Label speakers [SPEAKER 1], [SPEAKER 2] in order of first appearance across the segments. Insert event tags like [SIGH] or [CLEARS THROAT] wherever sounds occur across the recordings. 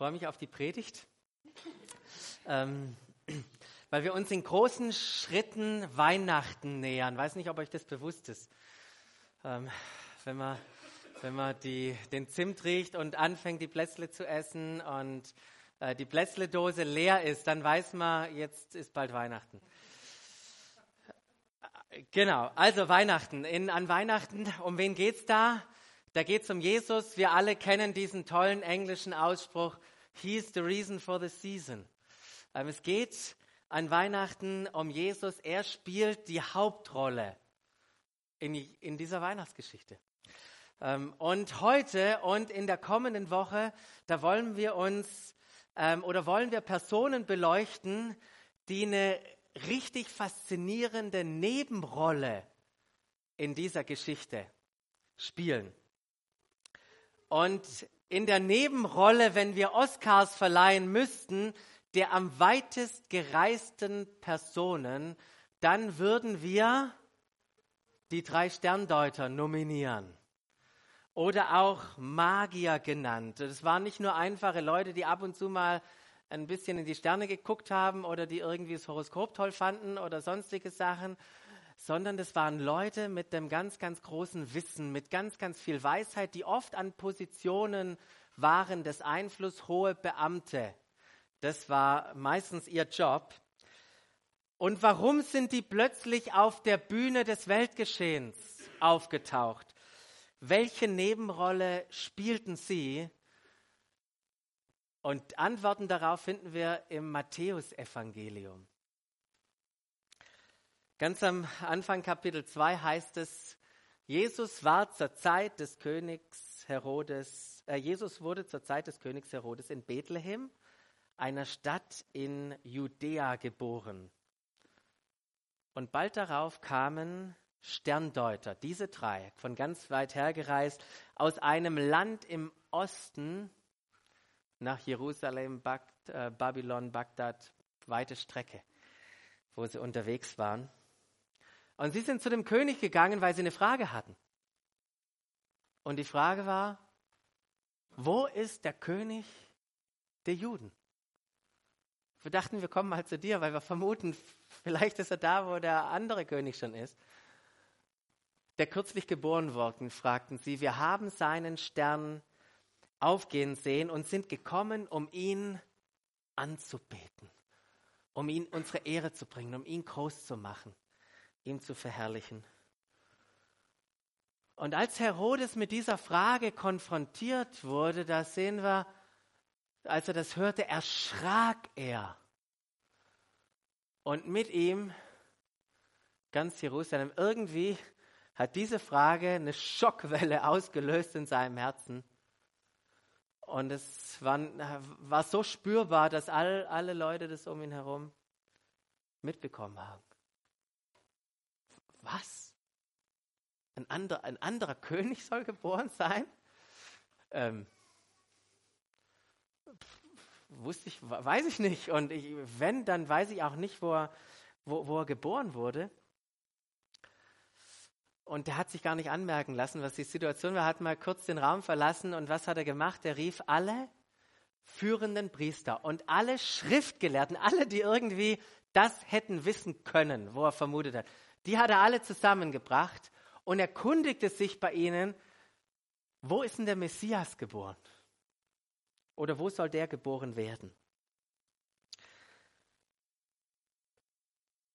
[SPEAKER 1] freue mich auf die Predigt, ähm, weil wir uns in großen Schritten Weihnachten nähern. Weiß nicht, ob euch das bewusst ist. Ähm, wenn man, wenn man die, den Zimt riecht und anfängt, die Plätzle zu essen und äh, die Plätzle-Dose leer ist, dann weiß man, jetzt ist bald Weihnachten. Genau, also Weihnachten. In, an Weihnachten, um wen geht's da? Da geht es um Jesus. Wir alle kennen diesen tollen englischen Ausspruch, He's the reason for the season. Ähm, es geht an Weihnachten um Jesus. Er spielt die Hauptrolle in, in dieser Weihnachtsgeschichte. Ähm, und heute und in der kommenden Woche, da wollen wir uns ähm, oder wollen wir Personen beleuchten, die eine richtig faszinierende Nebenrolle in dieser Geschichte spielen. Und in der Nebenrolle, wenn wir Oscars verleihen müssten, der am weitest gereisten Personen, dann würden wir die drei Sterndeuter nominieren. Oder auch Magier genannt. Es waren nicht nur einfache Leute, die ab und zu mal ein bisschen in die Sterne geguckt haben oder die irgendwie das Horoskop toll fanden oder sonstige Sachen, sondern das waren Leute mit dem ganz, ganz großen Wissen, mit ganz, ganz viel Weisheit, die oft an Positionen waren des Einfluss, hohe Beamte. Das war meistens ihr Job. Und warum sind die plötzlich auf der Bühne des Weltgeschehens aufgetaucht? Welche Nebenrolle spielten sie? Und Antworten darauf finden wir im Matthäusevangelium. Ganz am Anfang Kapitel 2 heißt es, Jesus war zur Zeit des Königs Herodes, äh, Jesus wurde zur Zeit des Königs Herodes in Bethlehem, einer Stadt in Judäa geboren. Und bald darauf kamen Sterndeuter, diese drei, von ganz weit her gereist, aus einem Land im Osten nach Jerusalem, Bagd, äh, Babylon, Bagdad, weite Strecke, wo sie unterwegs waren. Und sie sind zu dem König gegangen, weil sie eine Frage hatten. Und die Frage war, wo ist der König der Juden? Wir dachten, wir kommen mal zu dir, weil wir vermuten, vielleicht ist er da, wo der andere König schon ist. Der kürzlich geboren worden, fragten sie, wir haben seinen Stern aufgehen sehen und sind gekommen, um ihn anzubeten, um ihn unsere Ehre zu bringen, um ihn groß zu machen ihm zu verherrlichen. Und als Herodes mit dieser Frage konfrontiert wurde, da sehen wir, als er das hörte, erschrak er. Und mit ihm ganz Jerusalem. Irgendwie hat diese Frage eine Schockwelle [LAUGHS] ausgelöst in seinem Herzen. Und es war, war so spürbar, dass all, alle Leute das um ihn herum mitbekommen haben was? Ein anderer, ein anderer [LAUGHS] König soll geboren sein? Ähm, wusste ich, weiß ich nicht. Und ich, wenn, dann weiß ich auch nicht, wo er, wo, wo er geboren wurde. Und der hat sich gar nicht anmerken lassen, was die Situation war. Er hat mal kurz den Raum verlassen und was hat er gemacht? Er rief alle führenden Priester und alle Schriftgelehrten, alle, die irgendwie das hätten wissen können, wo er vermutet hat. Die hat er alle zusammengebracht und erkundigte sich bei ihnen, wo ist denn der Messias geboren? Oder wo soll der geboren werden?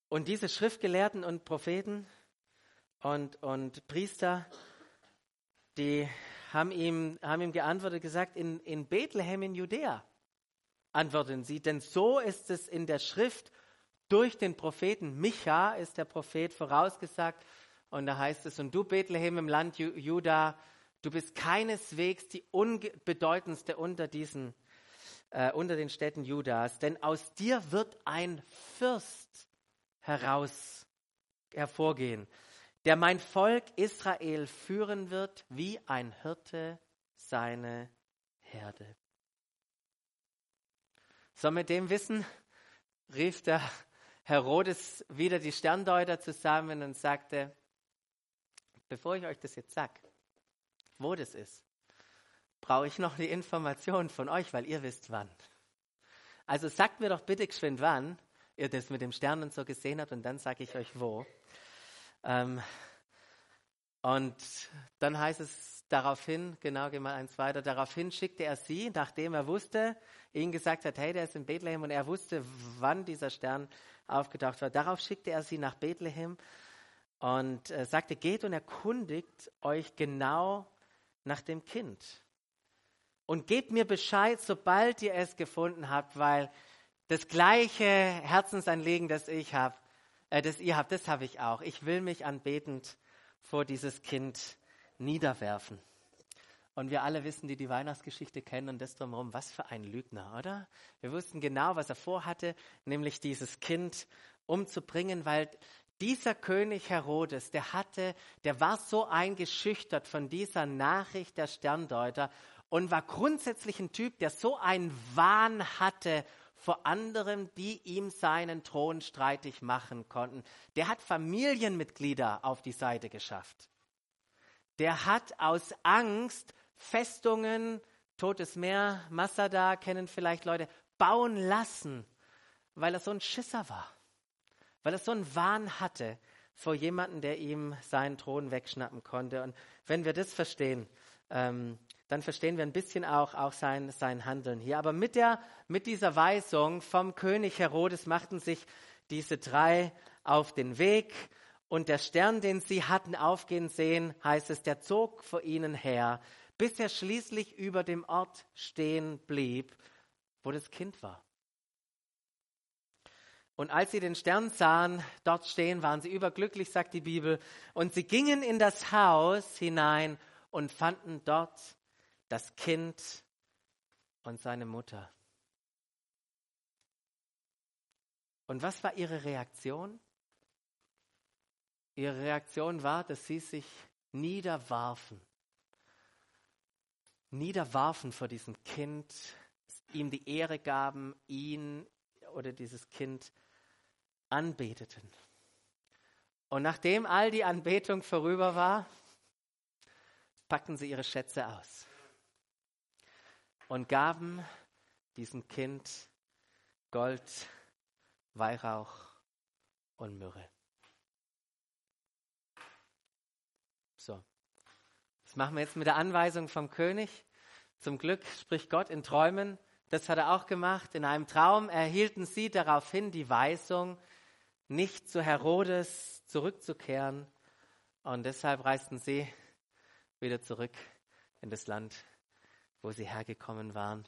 [SPEAKER 1] Und diese Schriftgelehrten und Propheten und, und Priester, die haben ihm, haben ihm geantwortet, gesagt, in, in Bethlehem in Judäa antworten sie, denn so ist es in der Schrift durch den Propheten Micha ist der Prophet vorausgesagt. Und da heißt es, und du Bethlehem im Land Juda, du bist keineswegs die unbedeutendste unter diesen, äh, unter den Städten Judas, denn aus dir wird ein Fürst heraus hervorgehen, der mein Volk Israel führen wird, wie ein Hirte seine Herde. So mit dem Wissen rief der Herodes wieder die Sterndeuter zusammen und sagte, bevor ich euch das jetzt sage, wo das ist, brauche ich noch die Information von euch, weil ihr wisst wann. Also sagt mir doch bitte geschwind wann ihr das mit dem Stern und so gesehen habt und dann sage ich euch wo. Ähm, und dann heißt es daraufhin, genau, gehen wir eins weiter, daraufhin schickte er sie, nachdem er wusste, ihnen gesagt hat, hey, der ist in Bethlehem und er wusste, wann dieser Stern aufgetaucht war. Darauf schickte er sie nach Bethlehem und äh, sagte, geht und erkundigt euch genau nach dem Kind. Und gebt mir Bescheid, sobald ihr es gefunden habt, weil das gleiche Herzensanliegen, das ich habe, äh, das ihr habt, das habe ich auch. Ich will mich anbetend vor dieses Kind niederwerfen. Und wir alle wissen, die die Weihnachtsgeschichte kennen und das drumherum, was für ein Lügner, oder? Wir wussten genau, was er vorhatte, nämlich dieses Kind umzubringen, weil dieser König Herodes, der hatte, der war so eingeschüchtert von dieser Nachricht der Sterndeuter und war grundsätzlich ein Typ, der so einen Wahn hatte vor anderen, die ihm seinen Thron streitig machen konnten. Der hat Familienmitglieder auf die Seite geschafft. Der hat aus Angst Festungen, Totes Meer, Masada kennen vielleicht Leute, bauen lassen, weil er so ein Schisser war, weil er so einen Wahn hatte vor jemandem, der ihm seinen Thron wegschnappen konnte. Und wenn wir das verstehen, ähm, dann verstehen wir ein bisschen auch, auch sein, sein Handeln hier. Aber mit, der, mit dieser Weisung vom König Herodes machten sich diese drei auf den Weg und der Stern, den sie hatten aufgehen sehen, heißt es, der zog vor ihnen her bis er schließlich über dem Ort stehen blieb, wo das Kind war. Und als sie den Stern sahen, dort stehen, waren sie überglücklich, sagt die Bibel. Und sie gingen in das Haus hinein und fanden dort das Kind und seine Mutter. Und was war ihre Reaktion? Ihre Reaktion war, dass sie sich niederwarfen niederwarfen vor diesem Kind, ihm die Ehre gaben, ihn oder dieses Kind anbeteten. Und nachdem all die Anbetung vorüber war, packten sie ihre Schätze aus und gaben diesem Kind Gold, Weihrauch und Myrrhe. So, das machen wir jetzt mit der Anweisung vom König. Zum Glück spricht Gott in Träumen. Das hat er auch gemacht. In einem Traum erhielten sie daraufhin die Weisung, nicht zu Herodes zurückzukehren. Und deshalb reisten sie wieder zurück in das Land, wo sie hergekommen waren.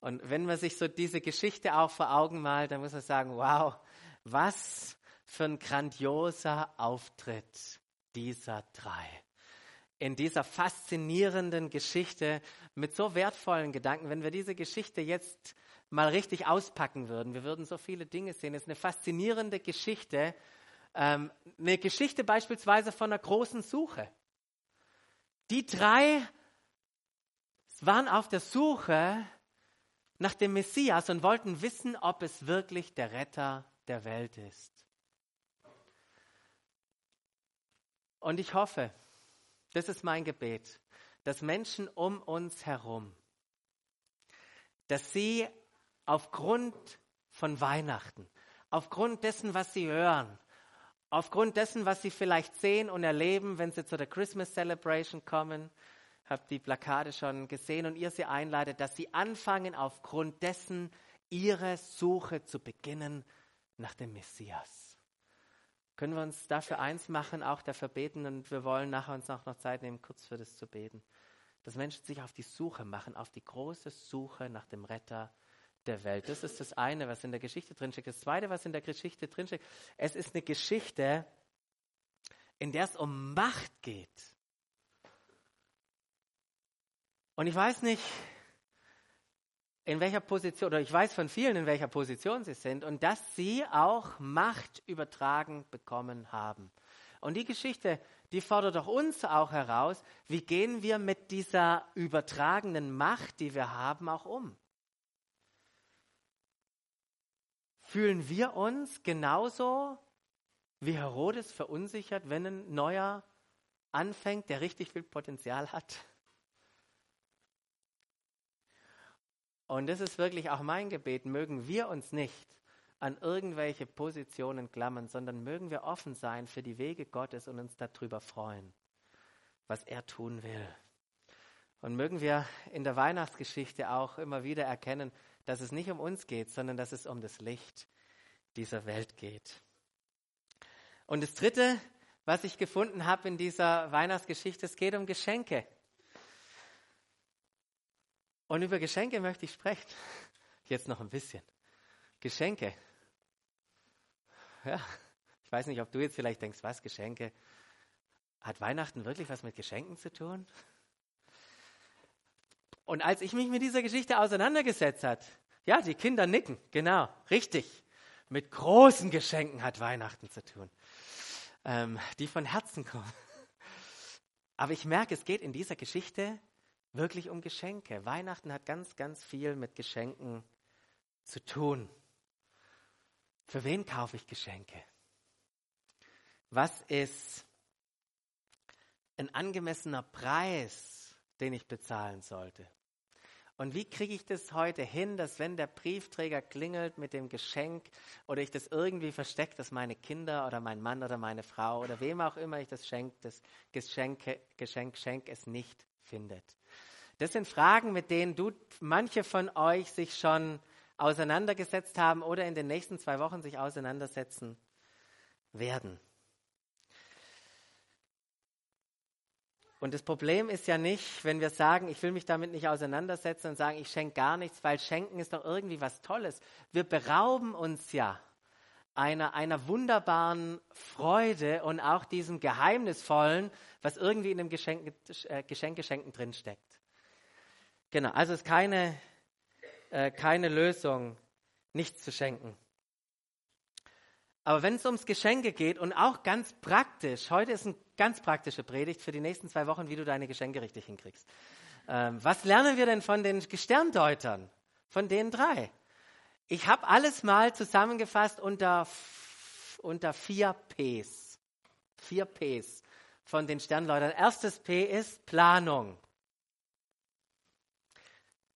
[SPEAKER 1] Und wenn man sich so diese Geschichte auch vor Augen malt, dann muss man sagen, wow, was für ein grandioser Auftritt dieser drei in dieser faszinierenden Geschichte mit so wertvollen Gedanken. Wenn wir diese Geschichte jetzt mal richtig auspacken würden, wir würden so viele Dinge sehen. Es ist eine faszinierende Geschichte. Ähm, eine Geschichte beispielsweise von einer großen Suche. Die drei waren auf der Suche nach dem Messias und wollten wissen, ob es wirklich der Retter der Welt ist. Und ich hoffe, das ist mein Gebet, dass Menschen um uns herum, dass sie aufgrund von Weihnachten, aufgrund dessen, was sie hören, aufgrund dessen, was sie vielleicht sehen und erleben, wenn sie zu der Christmas Celebration kommen, habt die Plakate schon gesehen und ihr sie einleitet, dass sie anfangen, aufgrund dessen ihre Suche zu beginnen nach dem Messias. Können wir uns dafür eins machen, auch dafür beten und wir wollen nachher uns auch noch Zeit nehmen, kurz für das zu beten. Dass Menschen sich auf die Suche machen, auf die große Suche nach dem Retter der Welt. Das ist das eine, was in der Geschichte drinsteckt. Das zweite, was in der Geschichte drinsteckt, es ist eine Geschichte, in der es um Macht geht. Und ich weiß nicht, in welcher Position, oder ich weiß von vielen, in welcher Position sie sind und dass sie auch Macht übertragen bekommen haben. Und die Geschichte, die fordert doch uns auch heraus, wie gehen wir mit dieser übertragenen Macht, die wir haben, auch um? Fühlen wir uns genauso wie Herodes verunsichert, wenn ein neuer anfängt, der richtig viel Potenzial hat? Und das ist wirklich auch mein Gebet, mögen wir uns nicht an irgendwelche Positionen klammern, sondern mögen wir offen sein für die Wege Gottes und uns darüber freuen, was er tun will. Und mögen wir in der Weihnachtsgeschichte auch immer wieder erkennen, dass es nicht um uns geht, sondern dass es um das Licht dieser Welt geht. Und das Dritte, was ich gefunden habe in dieser Weihnachtsgeschichte, es geht um Geschenke. Und über Geschenke möchte ich sprechen. Jetzt noch ein bisschen. Geschenke. Ja, ich weiß nicht, ob du jetzt vielleicht denkst, was Geschenke? Hat Weihnachten wirklich was mit Geschenken zu tun? Und als ich mich mit dieser Geschichte auseinandergesetzt hat, ja, die Kinder nicken, genau, richtig. Mit großen Geschenken hat Weihnachten zu tun, ähm, die von Herzen kommen. Aber ich merke, es geht in dieser Geschichte wirklich um Geschenke. Weihnachten hat ganz, ganz viel mit Geschenken zu tun. Für wen kaufe ich Geschenke? Was ist ein angemessener Preis, den ich bezahlen sollte? Und wie kriege ich das heute hin, dass wenn der Briefträger klingelt mit dem Geschenk oder ich das irgendwie verstecke, dass meine Kinder oder mein Mann oder meine Frau oder wem auch immer ich das schenke, das Geschenk, Geschenk, Schenk es nicht findet? Das sind Fragen, mit denen du, manche von euch sich schon auseinandergesetzt haben oder in den nächsten zwei Wochen sich auseinandersetzen werden. Und das Problem ist ja nicht, wenn wir sagen, ich will mich damit nicht auseinandersetzen und sagen, ich schenke gar nichts, weil schenken ist doch irgendwie was Tolles. Wir berauben uns ja einer, einer wunderbaren Freude und auch diesem Geheimnisvollen, was irgendwie in dem Geschenk, äh, Geschenkgeschenken drinsteckt. Genau, also ist keine, äh, keine Lösung, nichts zu schenken. Aber wenn es ums Geschenke geht und auch ganz praktisch, heute ist eine ganz praktische Predigt für die nächsten zwei Wochen, wie du deine Geschenke richtig hinkriegst. Ähm, was lernen wir denn von den Sterndeutern, von den drei? Ich habe alles mal zusammengefasst unter, unter vier Ps. Vier Ps von den Sterndeutern. Erstes P ist Planung.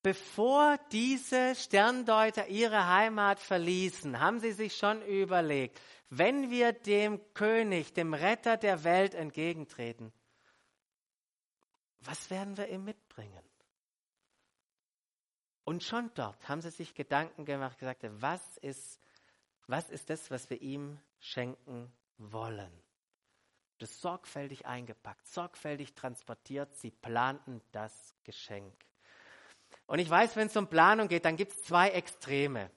[SPEAKER 1] Bevor diese Sterndeuter ihre Heimat verließen, haben sie sich schon überlegt, wenn wir dem König, dem Retter der Welt entgegentreten, was werden wir ihm mitbringen? Und schon dort haben sie sich Gedanken gemacht, gesagt, was ist, was ist das, was wir ihm schenken wollen? Das sorgfältig eingepackt, sorgfältig transportiert. Sie planten das Geschenk. Und ich weiß, wenn es um Planung geht, dann gibt es zwei Extreme.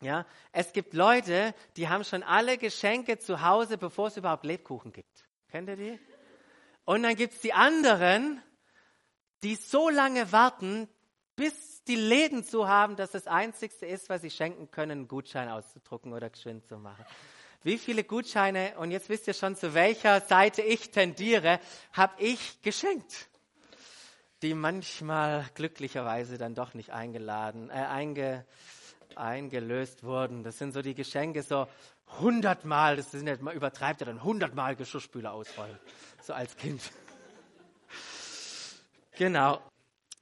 [SPEAKER 1] Ja, es gibt Leute, die haben schon alle Geschenke zu Hause, bevor es überhaupt Lebkuchen gibt. Kennt ihr die? Und dann gibt es die anderen, die so lange warten, bis die Läden zu haben, dass das Einzigste ist, was sie schenken können, einen Gutschein auszudrucken oder geschwind zu machen. Wie viele Gutscheine, und jetzt wisst ihr schon, zu welcher Seite ich tendiere, habe ich geschenkt die manchmal glücklicherweise dann doch nicht eingeladen, äh, einge, eingelöst wurden. Das sind so die Geschenke, so hundertmal, das sind jetzt mal übertreibt er dann hundertmal Geschirrspüler ausrollen, so als Kind. [LAUGHS] genau.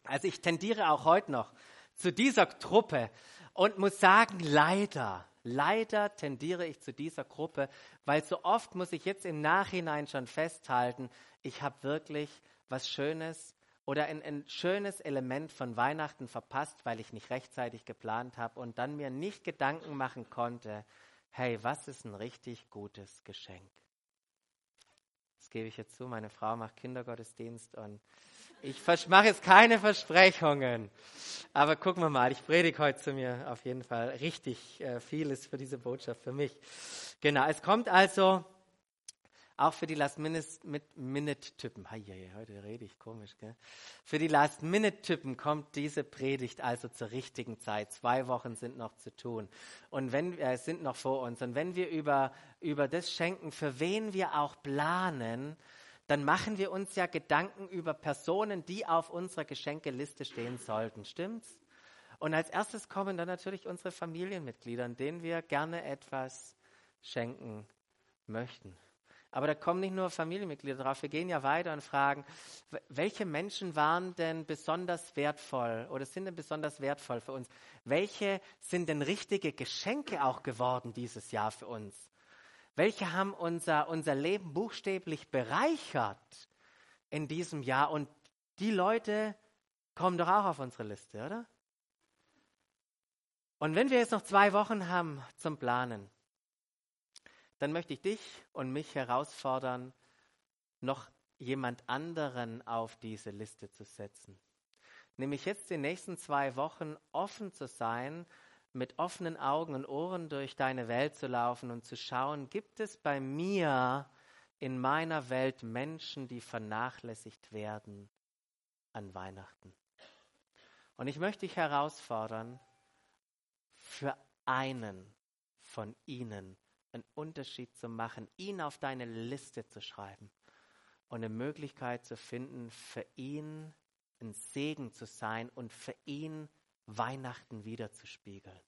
[SPEAKER 1] Also ich tendiere auch heute noch zu dieser Truppe und muss sagen, leider, leider tendiere ich zu dieser Gruppe, weil so oft muss ich jetzt im Nachhinein schon festhalten, ich habe wirklich was Schönes, oder ein, ein schönes Element von Weihnachten verpasst, weil ich nicht rechtzeitig geplant habe und dann mir nicht Gedanken machen konnte, hey, was ist ein richtig gutes Geschenk? Das gebe ich jetzt zu, meine Frau macht Kindergottesdienst und ich mache jetzt keine Versprechungen. Aber gucken wir mal, ich predige heute zu mir auf jeden Fall richtig äh, vieles für diese Botschaft für mich. Genau, es kommt also auch für die Last-Minute-Typen, heute rede ich komisch, gell? Für die Last-Minute-Typen kommt diese Predigt also zur richtigen Zeit. Zwei Wochen sind noch zu tun und wenn äh, sind noch vor uns. Und wenn wir über, über das schenken, für wen wir auch planen, dann machen wir uns ja Gedanken über Personen, die auf unserer Geschenkeliste stehen sollten. Stimmt's? Und als erstes kommen dann natürlich unsere Familienmitglieder, denen wir gerne etwas schenken möchten. Aber da kommen nicht nur Familienmitglieder drauf. Wir gehen ja weiter und fragen, welche Menschen waren denn besonders wertvoll oder sind denn besonders wertvoll für uns? Welche sind denn richtige Geschenke auch geworden dieses Jahr für uns? Welche haben unser, unser Leben buchstäblich bereichert in diesem Jahr? Und die Leute kommen doch auch auf unsere Liste, oder? Und wenn wir jetzt noch zwei Wochen haben zum Planen, dann möchte ich dich und mich herausfordern, noch jemand anderen auf diese Liste zu setzen. Nämlich jetzt die nächsten zwei Wochen offen zu sein, mit offenen Augen und Ohren durch deine Welt zu laufen und zu schauen, gibt es bei mir in meiner Welt Menschen, die vernachlässigt werden an Weihnachten. Und ich möchte dich herausfordern, für einen von ihnen einen Unterschied zu machen, ihn auf deine Liste zu schreiben und eine Möglichkeit zu finden, für ihn ein Segen zu sein und für ihn Weihnachten wiederzuspiegeln.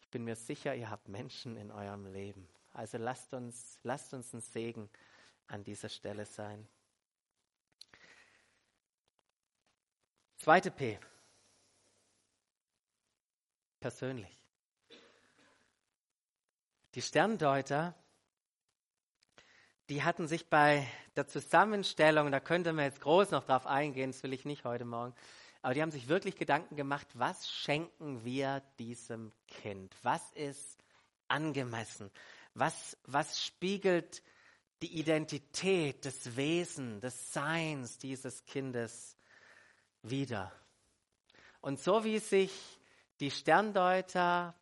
[SPEAKER 1] Ich bin mir sicher, ihr habt Menschen in eurem Leben. Also lasst uns, lasst uns ein Segen an dieser Stelle sein. Zweite P. Persönlich. Die Sterndeuter, die hatten sich bei der Zusammenstellung, da könnte man jetzt groß noch drauf eingehen, das will ich nicht heute Morgen, aber die haben sich wirklich Gedanken gemacht, was schenken wir diesem Kind? Was ist angemessen? Was, was spiegelt die Identität, das Wesen, des Seins dieses Kindes wider? Und so wie sich die Sterndeuter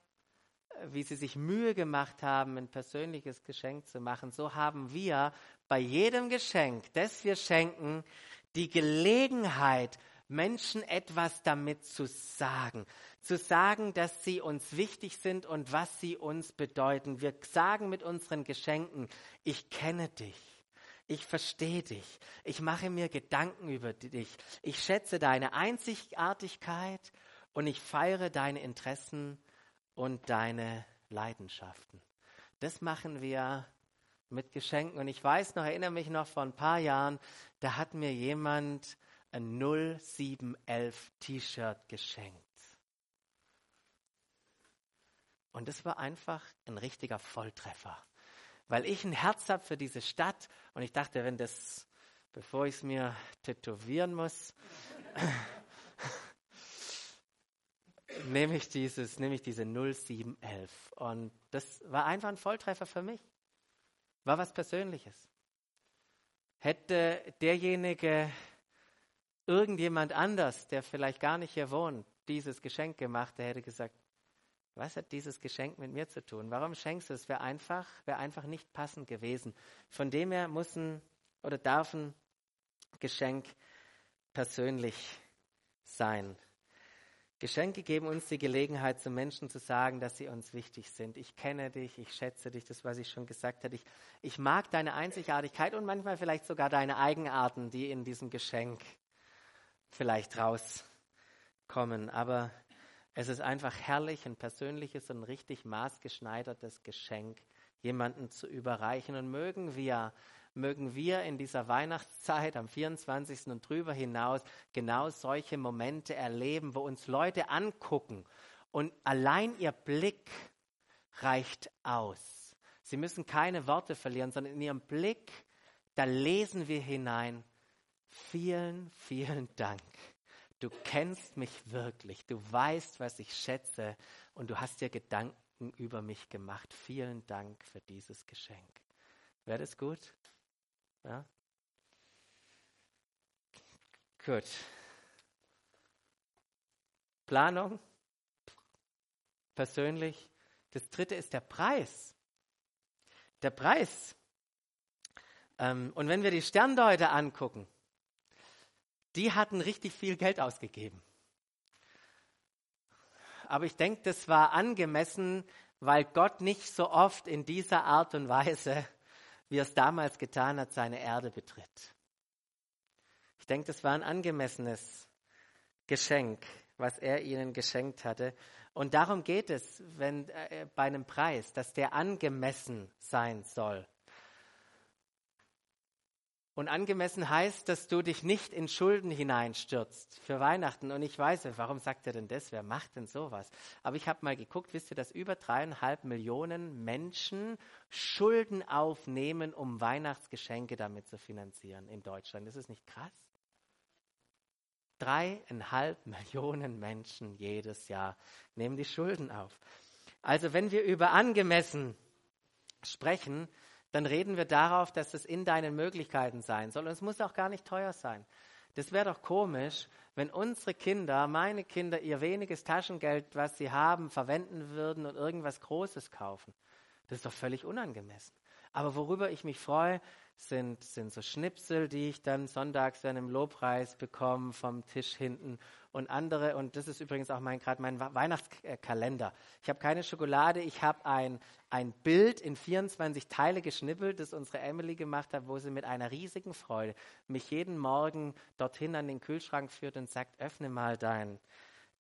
[SPEAKER 1] wie sie sich Mühe gemacht haben, ein persönliches Geschenk zu machen, so haben wir bei jedem Geschenk, das wir schenken, die Gelegenheit, Menschen etwas damit zu sagen. Zu sagen, dass sie uns wichtig sind und was sie uns bedeuten. Wir sagen mit unseren Geschenken, ich kenne dich. Ich verstehe dich. Ich mache mir Gedanken über dich. Ich schätze deine Einzigartigkeit und ich feiere deine Interessen und deine Leidenschaften. Das machen wir mit Geschenken. Und ich weiß noch, erinnere mich noch vor ein paar Jahren, da hat mir jemand ein 0711 T-Shirt geschenkt. Und das war einfach ein richtiger Volltreffer. Weil ich ein Herz habe für diese Stadt und ich dachte, wenn das, bevor ich es mir tätowieren muss, [LAUGHS] nehme ich dieses, nehme ich diese 0711. Und das war einfach ein Volltreffer für mich. War was Persönliches. Hätte derjenige irgendjemand anders, der vielleicht gar nicht hier wohnt, dieses Geschenk gemacht, der hätte gesagt, was hat dieses Geschenk mit mir zu tun? Warum schenkst du es? Wäre einfach, wäre einfach nicht passend gewesen. Von dem her muss ein oder darf ein Geschenk persönlich sein. Geschenke geben uns die Gelegenheit, zu Menschen zu sagen, dass sie uns wichtig sind. Ich kenne dich, ich schätze dich, das, was ich schon gesagt habe. Ich, ich mag deine Einzigartigkeit und manchmal vielleicht sogar deine Eigenarten, die in diesem Geschenk vielleicht rauskommen. Aber es ist einfach herrlich, ein persönliches und richtig maßgeschneidertes Geschenk jemanden zu überreichen. Und mögen wir mögen wir in dieser Weihnachtszeit am 24. und drüber hinaus genau solche Momente erleben, wo uns Leute angucken und allein ihr Blick reicht aus. Sie müssen keine Worte verlieren, sondern in ihrem Blick, da lesen wir hinein, vielen, vielen Dank. Du kennst mich wirklich, du weißt, was ich schätze und du hast dir Gedanken über mich gemacht. Vielen Dank für dieses Geschenk. Wäre das gut? Ja? Gut. Planung, persönlich. Das dritte ist der Preis. Der Preis. Ähm, und wenn wir die Sterndeuter angucken, die hatten richtig viel Geld ausgegeben. Aber ich denke, das war angemessen, weil Gott nicht so oft in dieser Art und Weise wie er es damals getan hat, seine Erde betritt. Ich denke, das war ein angemessenes Geschenk, was er ihnen geschenkt hatte. Und darum geht es wenn, äh, bei einem Preis, dass der angemessen sein soll. Und angemessen heißt, dass du dich nicht in Schulden hineinstürzt für Weihnachten. Und ich weiß, warum sagt er denn das? Wer macht denn sowas? Aber ich habe mal geguckt, wisst ihr, dass über dreieinhalb Millionen Menschen Schulden aufnehmen, um Weihnachtsgeschenke damit zu finanzieren in Deutschland. Ist es nicht krass? Dreieinhalb [LAUGHS] Millionen Menschen jedes Jahr nehmen die Schulden auf. Also wenn wir über angemessen sprechen, dann reden wir darauf, dass es in deinen Möglichkeiten sein soll. Und es muss auch gar nicht teuer sein. Das wäre doch komisch, wenn unsere Kinder, meine Kinder, ihr weniges Taschengeld, was sie haben, verwenden würden und irgendwas Großes kaufen. Das ist doch völlig unangemessen. Aber worüber ich mich freue, sind, sind so Schnipsel, die ich dann sonntags dann im Lobpreis bekomme vom Tisch hinten und andere. Und das ist übrigens auch mein gerade mein Weihnachtskalender. Ich habe keine Schokolade, ich habe ein, ein Bild in 24 Teile geschnippelt, das unsere Emily gemacht hat, wo sie mit einer riesigen Freude mich jeden Morgen dorthin an den Kühlschrank führt und sagt, öffne mal dein,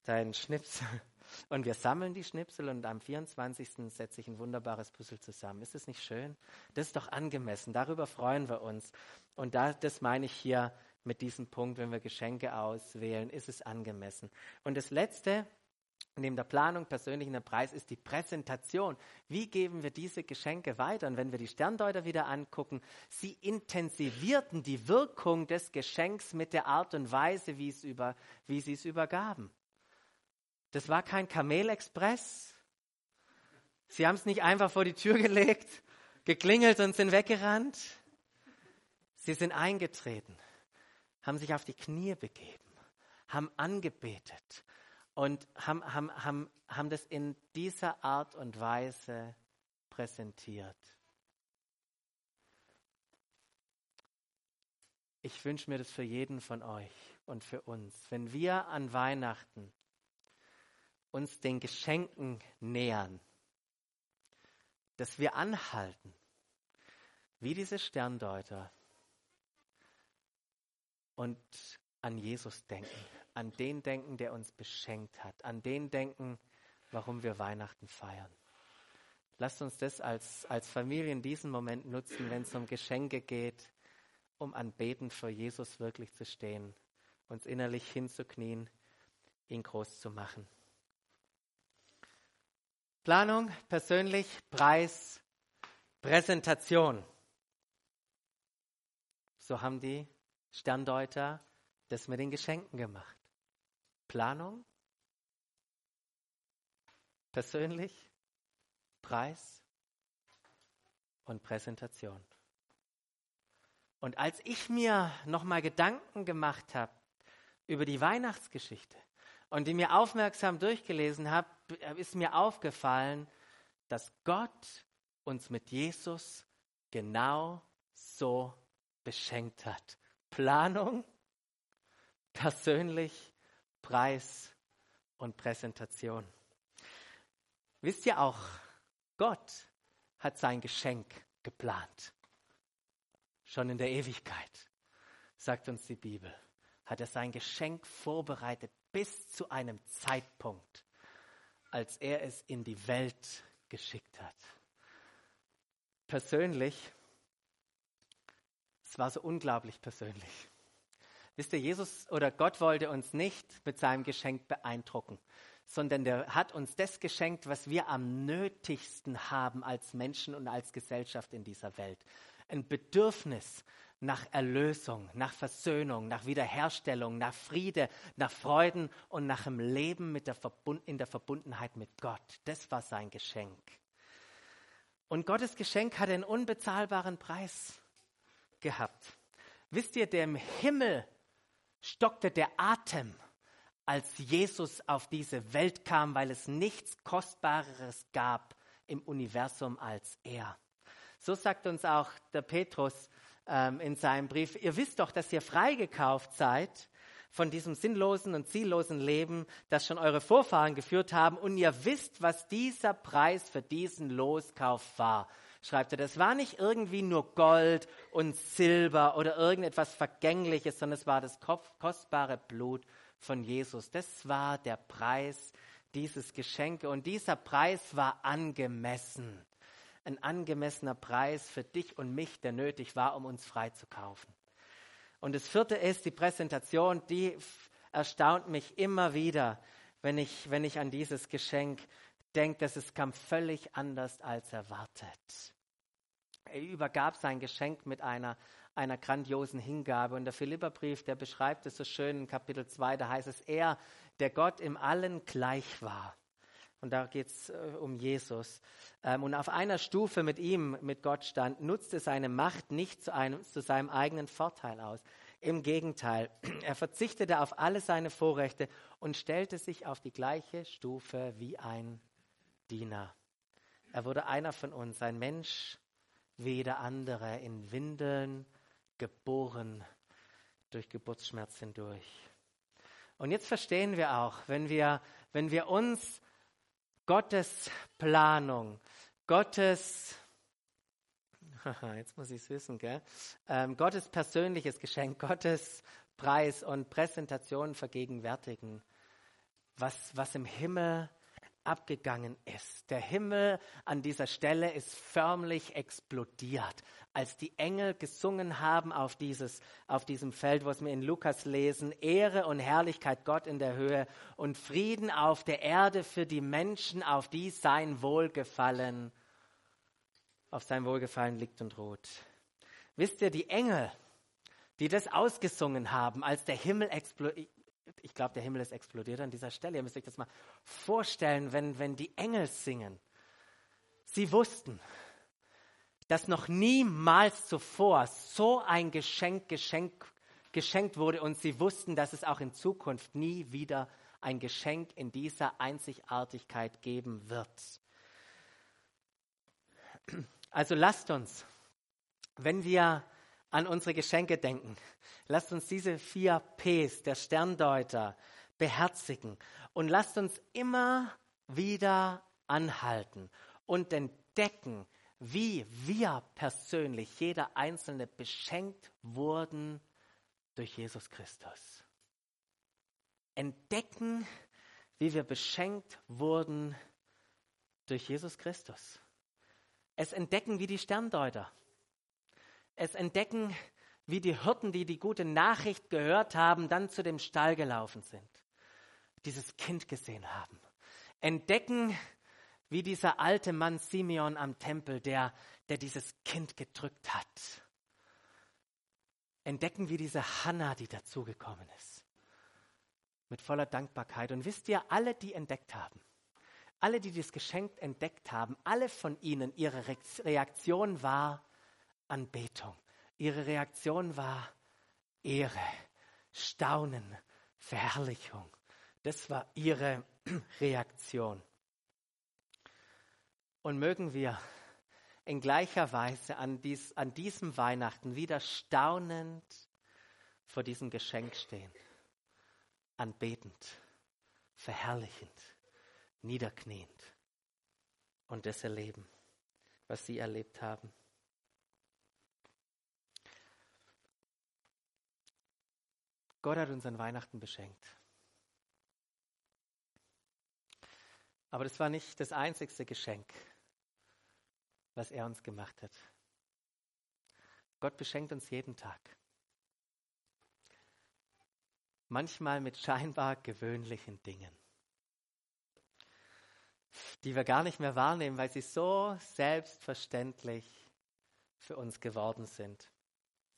[SPEAKER 1] dein Schnipsel. [LAUGHS] Und wir sammeln die Schnipsel und am 24. setze ich ein wunderbares Puzzle zusammen. Ist das nicht schön? Das ist doch angemessen. Darüber freuen wir uns. Und da, das meine ich hier mit diesem Punkt, wenn wir Geschenke auswählen, ist es angemessen. Und das Letzte, neben der Planung persönlich in Preis, ist die Präsentation. Wie geben wir diese Geschenke weiter? Und wenn wir die Sterndeuter wieder angucken, sie intensivierten die Wirkung des Geschenks mit der Art und Weise, wie, es über, wie sie es übergaben. Das war kein Kamelexpress. Sie haben es nicht einfach vor die Tür gelegt, geklingelt und sind weggerannt. Sie sind eingetreten, haben sich auf die Knie begeben, haben angebetet und haben, haben, haben, haben das in dieser Art und Weise präsentiert. Ich wünsche mir das für jeden von euch und für uns. Wenn wir an Weihnachten uns den Geschenken nähern, dass wir anhalten, wie diese Sterndeuter und an Jesus denken, an den denken, der uns beschenkt hat, an den denken, warum wir Weihnachten feiern. Lasst uns das als, als Familie in diesem Moment nutzen, wenn es um Geschenke geht, um anbetend vor Jesus wirklich zu stehen, uns innerlich hinzuknien, ihn groß zu machen. Planung, persönlich, Preis, Präsentation. So haben die Sterndeuter das mit den Geschenken gemacht. Planung, persönlich, Preis und Präsentation. Und als ich mir nochmal Gedanken gemacht habe über die Weihnachtsgeschichte, und die mir aufmerksam durchgelesen habe, ist mir aufgefallen, dass Gott uns mit Jesus genau so beschenkt hat. Planung, persönlich, Preis und Präsentation. Wisst ihr auch, Gott hat sein Geschenk geplant. Schon in der Ewigkeit, sagt uns die Bibel, hat er sein Geschenk vorbereitet bis zu einem Zeitpunkt, als er es in die Welt geschickt hat. Persönlich, war so unglaublich persönlich. Wisst ihr, Jesus oder Gott wollte uns nicht mit seinem Geschenk beeindrucken, sondern der hat uns das geschenkt, was wir am nötigsten haben als Menschen und als Gesellschaft in dieser Welt. Ein Bedürfnis nach Erlösung, nach Versöhnung, nach Wiederherstellung, nach Friede, nach Freuden und nach dem Leben mit der Verbund in der Verbundenheit mit Gott. Das war sein Geschenk. Und Gottes Geschenk hat einen unbezahlbaren Preis gehabt. Wisst ihr, dem Himmel stockte der Atem, als Jesus auf diese Welt kam, weil es nichts Kostbareres gab im Universum als er. So sagt uns auch der Petrus ähm, in seinem Brief, ihr wisst doch, dass ihr freigekauft seid von diesem sinnlosen und ziellosen Leben, das schon eure Vorfahren geführt haben, und ihr wisst, was dieser Preis für diesen Loskauf war. Schreibt er, das war nicht irgendwie nur Gold und Silber oder irgendetwas Vergängliches, sondern es war das kostbare Blut von Jesus. Das war der Preis dieses Geschenke und dieser Preis war angemessen ein angemessener Preis für dich und mich, der nötig war, um uns frei zu kaufen. Und das vierte ist die Präsentation, die erstaunt mich immer wieder, wenn ich, wenn ich an dieses Geschenk denke, dass es kam völlig anders als erwartet. Er übergab sein Geschenk mit einer, einer grandiosen Hingabe. Und der Philipperbrief, der beschreibt es so schön in Kapitel 2, da heißt es, er, der Gott im Allen gleich war. Und da geht es äh, um Jesus. Ähm, und auf einer Stufe mit ihm, mit Gott stand, nutzte seine Macht nicht zu, einem, zu seinem eigenen Vorteil aus. Im Gegenteil, [CLEARS THROAT] er verzichtete auf alle seine Vorrechte und stellte sich auf die gleiche Stufe wie ein Diener. Er wurde einer von uns, ein Mensch wie der andere, in Windeln geboren, durch Geburtsschmerz hindurch. Und jetzt verstehen wir auch, wenn wir, wenn wir uns Gottes Planung, Gottes, [LAUGHS] jetzt muss ich es wissen, gell? Ähm, Gottes persönliches Geschenk, Gottes Preis und Präsentation vergegenwärtigen, was, was im Himmel abgegangen ist. Der Himmel an dieser Stelle ist förmlich explodiert, als die Engel gesungen haben auf, dieses, auf diesem Feld, was wir in Lukas lesen, Ehre und Herrlichkeit Gott in der Höhe und Frieden auf der Erde für die Menschen, auf die sein Wohlgefallen, auf sein Wohlgefallen liegt und ruht. Wisst ihr, die Engel, die das ausgesungen haben, als der Himmel explodiert, ich glaube, der Himmel ist explodiert an dieser Stelle. Ihr müsst euch das mal vorstellen, wenn, wenn die Engel singen. Sie wussten, dass noch niemals zuvor so ein Geschenk, Geschenk geschenkt wurde und sie wussten, dass es auch in Zukunft nie wieder ein Geschenk in dieser Einzigartigkeit geben wird. Also lasst uns, wenn wir an unsere Geschenke denken, Lasst uns diese vier Ps der Sterndeuter beherzigen und lasst uns immer wieder anhalten und entdecken, wie wir persönlich, jeder Einzelne, beschenkt wurden durch Jesus Christus. Entdecken, wie wir beschenkt wurden durch Jesus Christus. Es entdecken wie die Sterndeuter. Es entdecken wie die Hirten, die die gute Nachricht gehört haben, dann zu dem Stall gelaufen sind, dieses Kind gesehen haben. Entdecken, wie dieser alte Mann Simeon am Tempel, der, der dieses Kind gedrückt hat. Entdecken, wie diese Hannah, die dazugekommen ist. Mit voller Dankbarkeit. Und wisst ihr, alle, die entdeckt haben, alle, die das Geschenk entdeckt haben, alle von ihnen, ihre Reaktion war Anbetung. Ihre Reaktion war Ehre, Staunen, Verherrlichung. Das war ihre [CLEARS THROAT] Reaktion. Und mögen wir in gleicher Weise an, dies, an diesem Weihnachten wieder staunend vor diesem Geschenk stehen, anbetend, verherrlichend, niederkniend und das erleben, was sie erlebt haben. Gott hat uns an Weihnachten beschenkt. Aber das war nicht das einzigste Geschenk, was er uns gemacht hat. Gott beschenkt uns jeden Tag. Manchmal mit scheinbar gewöhnlichen Dingen, die wir gar nicht mehr wahrnehmen, weil sie so selbstverständlich für uns geworden sind.